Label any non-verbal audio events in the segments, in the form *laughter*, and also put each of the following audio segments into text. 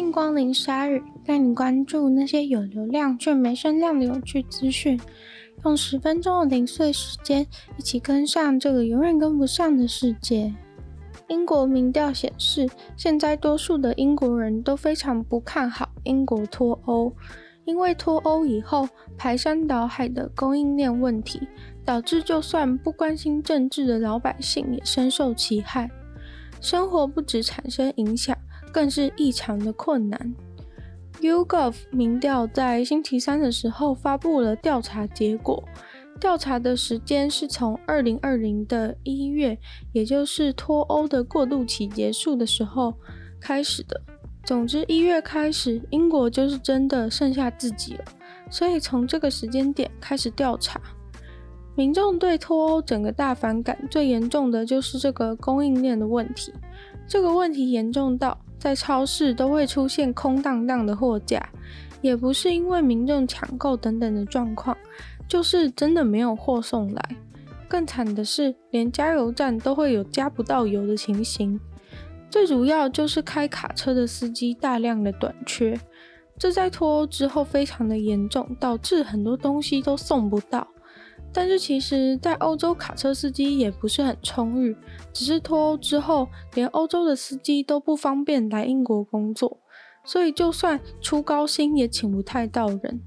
欢迎光临鲨语，带你关注那些有流量却没声量的有趣资讯。用十分钟的零碎时间，一起跟上这个永远跟不上的世界。英国民调显示，现在多数的英国人都非常不看好英国脱欧，因为脱欧以后排山倒海的供应链问题，导致就算不关心政治的老百姓也深受其害，生活不止产生影响，更是异常的困难。YouGov 民调在星期三的时候发布了调查结果。调查的时间是从二零二零的一月，也就是脱欧的过渡期结束的时候开始的。总之，一月开始，英国就是真的剩下自己了。所以从这个时间点开始调查，民众对脱欧整个大反感，最严重的就是这个供应链的问题。这个问题严重到在超市都会出现空荡荡的货架，也不是因为民众抢购等等的状况。就是真的没有货送来，更惨的是，连加油站都会有加不到油的情形。最主要就是开卡车的司机大量的短缺，这在脱欧之后非常的严重，导致很多东西都送不到。但是其实，在欧洲卡车司机也不是很充裕，只是脱欧之后，连欧洲的司机都不方便来英国工作，所以就算出高薪也请不太到人。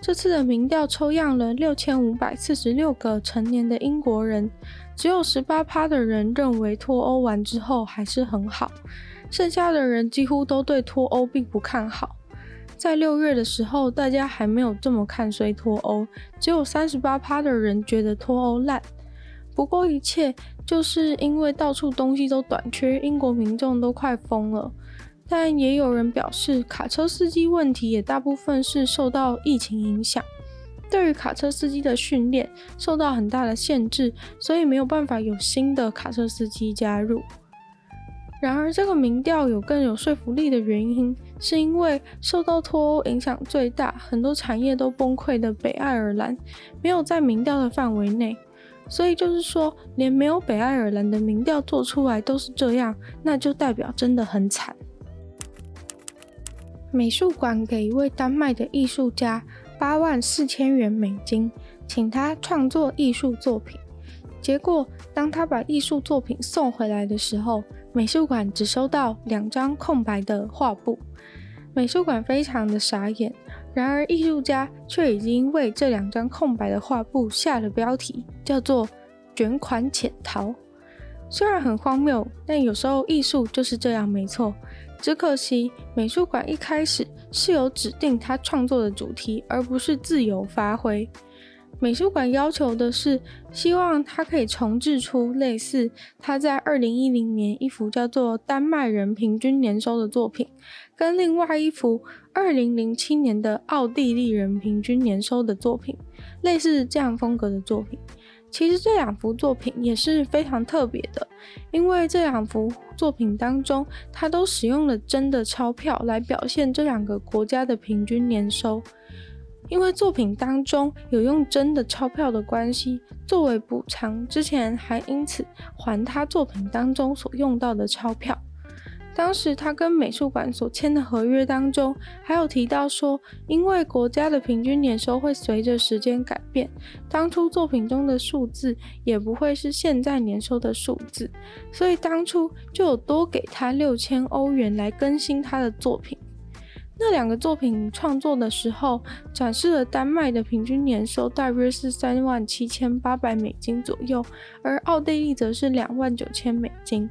这次的民调抽样了六千五百四十六个成年的英国人，只有十八趴的人认为脱欧完之后还是很好，剩下的人几乎都对脱欧并不看好。在六月的时候，大家还没有这么看衰脱欧，只有三十八趴的人觉得脱欧烂。不过一切就是因为到处东西都短缺，英国民众都快疯了。但也有人表示，卡车司机问题也大部分是受到疫情影响，对于卡车司机的训练受到很大的限制，所以没有办法有新的卡车司机加入。然而，这个民调有更有说服力的原因，是因为受到脱欧影响最大、很多产业都崩溃的北爱尔兰没有在民调的范围内，所以就是说，连没有北爱尔兰的民调做出来都是这样，那就代表真的很惨。美术馆给一位丹麦的艺术家八万四千元美金，请他创作艺术作品。结果，当他把艺术作品送回来的时候，美术馆只收到两张空白的画布。美术馆非常的傻眼。然而，艺术家却已经为这两张空白的画布下了标题，叫做“卷款潜逃”。虽然很荒谬，但有时候艺术就是这样，没错。只可惜，美术馆一开始是有指定他创作的主题，而不是自由发挥。美术馆要求的是，希望他可以重制出类似他在二零一零年一幅叫做《丹麦人平均年收》的作品，跟另外一幅二零零七年的《奥地利人平均年收》的作品，类似这样风格的作品。其实这两幅作品也是非常特别的，因为这两幅作品当中，它都使用了真的钞票来表现这两个国家的平均年收。因为作品当中有用真的钞票的关系，作为补偿，之前还因此还他作品当中所用到的钞票。当时他跟美术馆所签的合约当中，还有提到说，因为国家的平均年收会随着时间改变，当初作品中的数字也不会是现在年收的数字，所以当初就有多给他六千欧元来更新他的作品。那两个作品创作的时候，展示了丹麦的平均年收大约是三万七千八百美金左右，而奥地利则是两万九千美金。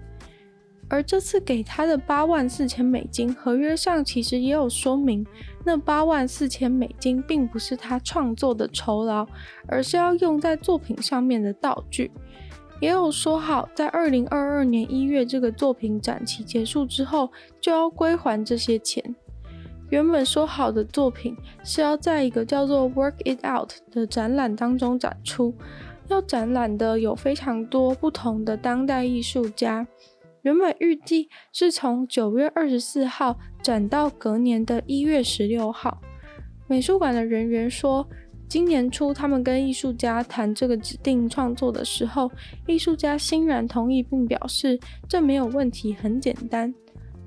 而这次给他的八万四千美金，合约上其实也有说明，那八万四千美金并不是他创作的酬劳，而是要用在作品上面的道具。也有说好，在二零二二年一月这个作品展期结束之后，就要归还这些钱。原本说好的作品是要在一个叫做 Work It Out 的展览当中展出，要展览的有非常多不同的当代艺术家。原本预计是从九月二十四号展到隔年的一月十六号。美术馆的人员说，今年初他们跟艺术家谈这个指定创作的时候，艺术家欣然同意，并表示这没有问题，很简单。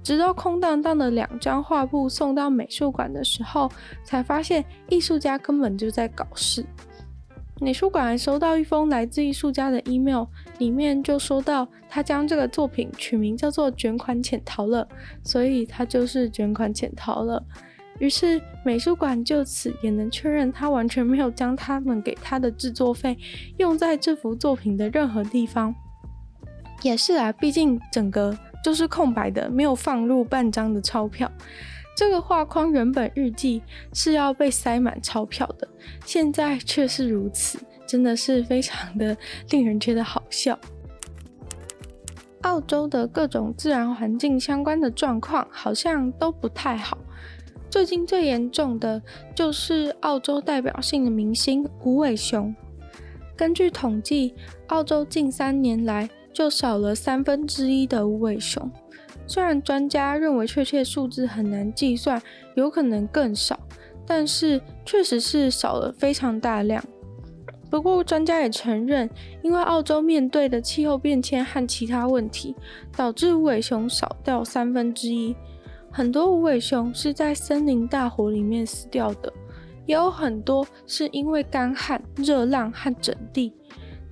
直到空荡荡的两张画布送到美术馆的时候，才发现艺术家根本就在搞事。美术馆还收到一封来自艺术家的 email，里面就说到他将这个作品取名叫做“卷款潜逃了”，所以他就是卷款潜逃了。于是美术馆就此也能确认他完全没有将他们给他的制作费用在这幅作品的任何地方。也是啊，毕竟整个就是空白的，没有放入半张的钞票。这个画框原本预计是要被塞满钞票的，现在却是如此，真的是非常的 *laughs* 令人觉得好笑。澳洲的各种自然环境相关的状况好像都不太好，最近最严重的就是澳洲代表性的明星无尾熊。根据统计，澳洲近三年来就少了三分之一的无尾熊。虽然专家认为确切数字很难计算，有可能更少，但是确实是少了非常大量。不过专家也承认，因为澳洲面对的气候变迁和其他问题，导致无尾熊少掉三分之一。很多无尾熊是在森林大火里面死掉的，也有很多是因为干旱、热浪和整地。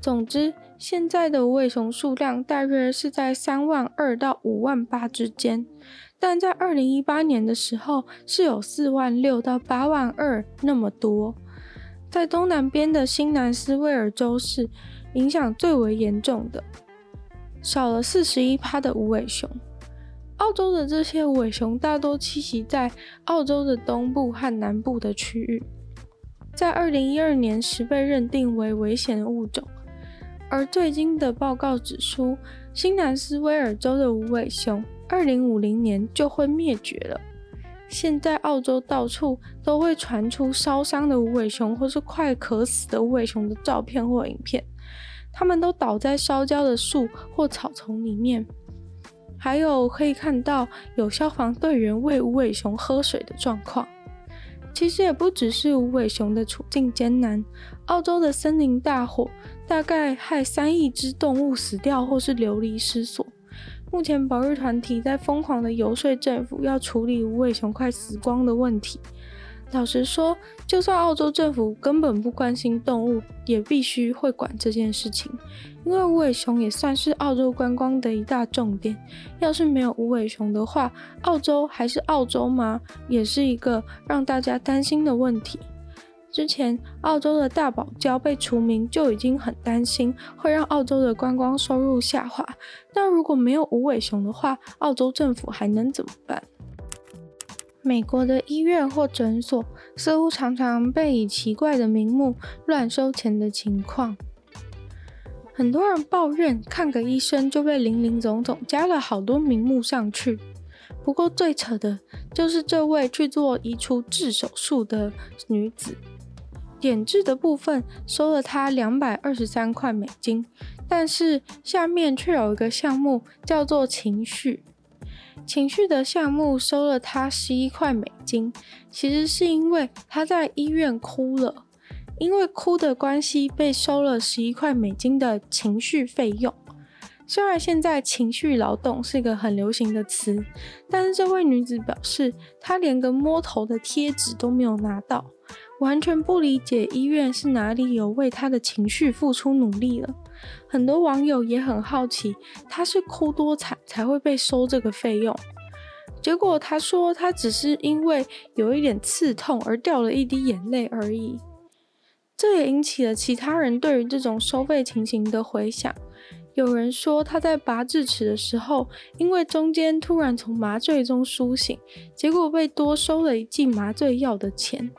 总之。现在的无尾熊数量大约是在三万二到五万八之间，但在二零一八年的时候是有四万六到八万二那么多。在东南边的新南斯威尔州是影响最为严重的，少了四十一趴的无尾熊。澳洲的这些无尾熊大多栖息在澳洲的东部和南部的区域，在二零一二年时被认定为危险物种。而最近的报告指出，新南斯威尔州的无尾熊，二零五零年就会灭绝了。现在澳洲到处都会传出烧伤的无尾熊，或是快渴死的无尾熊的照片或影片，它们都倒在烧焦的树或草丛里面。还有可以看到有消防队员喂无尾熊喝水的状况。其实也不只是无尾熊的处境艰难，澳洲的森林大火大概害三亿只动物死掉或是流离失所。目前保育团体在疯狂的游说政府要处理无尾熊快死光的问题。老实说，就算澳洲政府根本不关心动物，也必须会管这件事情，因为无尾熊也算是澳洲观光的一大重点。要是没有无尾熊的话，澳洲还是澳洲吗？也是一个让大家担心的问题。之前澳洲的大堡礁被除名，就已经很担心会让澳洲的观光收入下滑。那如果没有无尾熊的话，澳洲政府还能怎么办？美国的医院或诊所似乎常常被以奇怪的名目乱收钱的情况。很多人抱怨看个医生就被林林总总加了好多名目上去。不过最扯的就是这位去做移除痣手术的女子，点痣的部分收了她两百二十三块美金，但是下面却有一个项目叫做情绪。情绪的项目收了她十一块美金，其实是因为她在医院哭了，因为哭的关系被收了十一块美金的情绪费用。虽然现在情绪劳动是个很流行的词，但是这位女子表示，她连个摸头的贴纸都没有拿到，完全不理解医院是哪里有为他的情绪付出努力了。很多网友也很好奇，他是哭多惨才会被收这个费用？结果他说，他只是因为有一点刺痛而掉了一滴眼泪而已。这也引起了其他人对于这种收费情形的回想。有人说他在拔智齿的时候，因为中间突然从麻醉中苏醒，结果被多收了一剂麻醉药的钱。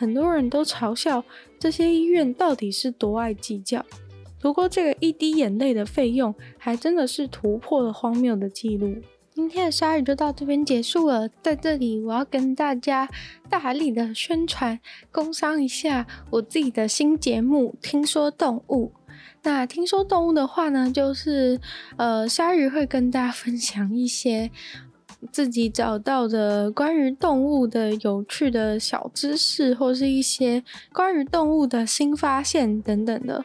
很多人都嘲笑这些医院到底是多爱计较。不过，这个一滴眼泪的费用还真的是突破了荒谬的记录。今天的鲨鱼就到这边结束了。在这里，我要跟大家大力的宣传、工商一下我自己的新节目《听说动物》。那听说动物的话呢，就是呃，鲨鱼会跟大家分享一些自己找到的关于动物的有趣的小知识，或是一些关于动物的新发现等等的。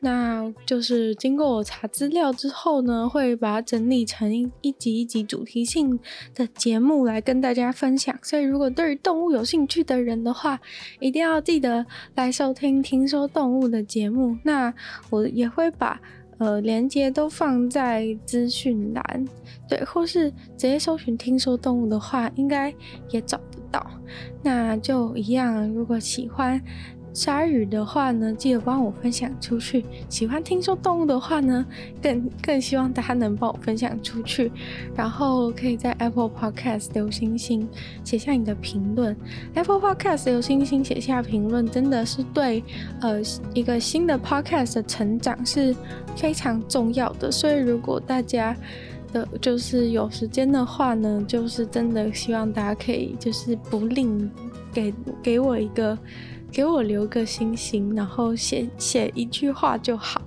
那就是经过我查资料之后呢，会把它整理成一集一集主题性的节目来跟大家分享。所以，如果对于动物有兴趣的人的话，一定要记得来收听《听说动物》的节目。那我也会把呃连接都放在资讯栏，对，或是直接搜寻“听说动物”的话，应该也找得到。那就一样，如果喜欢。鲨鱼的话呢，记得帮我分享出去。喜欢听说动物的话呢，更更希望大家能帮我分享出去。*laughs* 然后可以在 Apple Podcast 留星星，写下你的评论。Apple Podcast 留星星，写下评论，真的是对呃一个新的 Podcast 的成长是非常重要的。所以如果大家的就是有时间的话呢，就是真的希望大家可以就是不吝给给我一个。给我留个星星，然后写写一句话就好，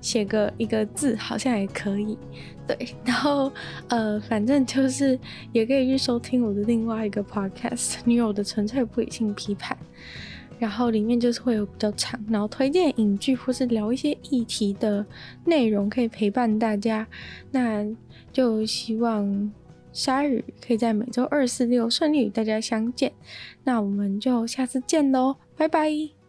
写个一个字好像也可以，对，然后呃，反正就是也可以去收听我的另外一个 podcast《女友的纯粹不理性批判》，然后里面就是会有比较长，然后推荐影剧或是聊一些议题的内容，可以陪伴大家。那就希望。鲨鱼可以在每周二、四、六顺利与大家相见，那我们就下次见喽，拜拜。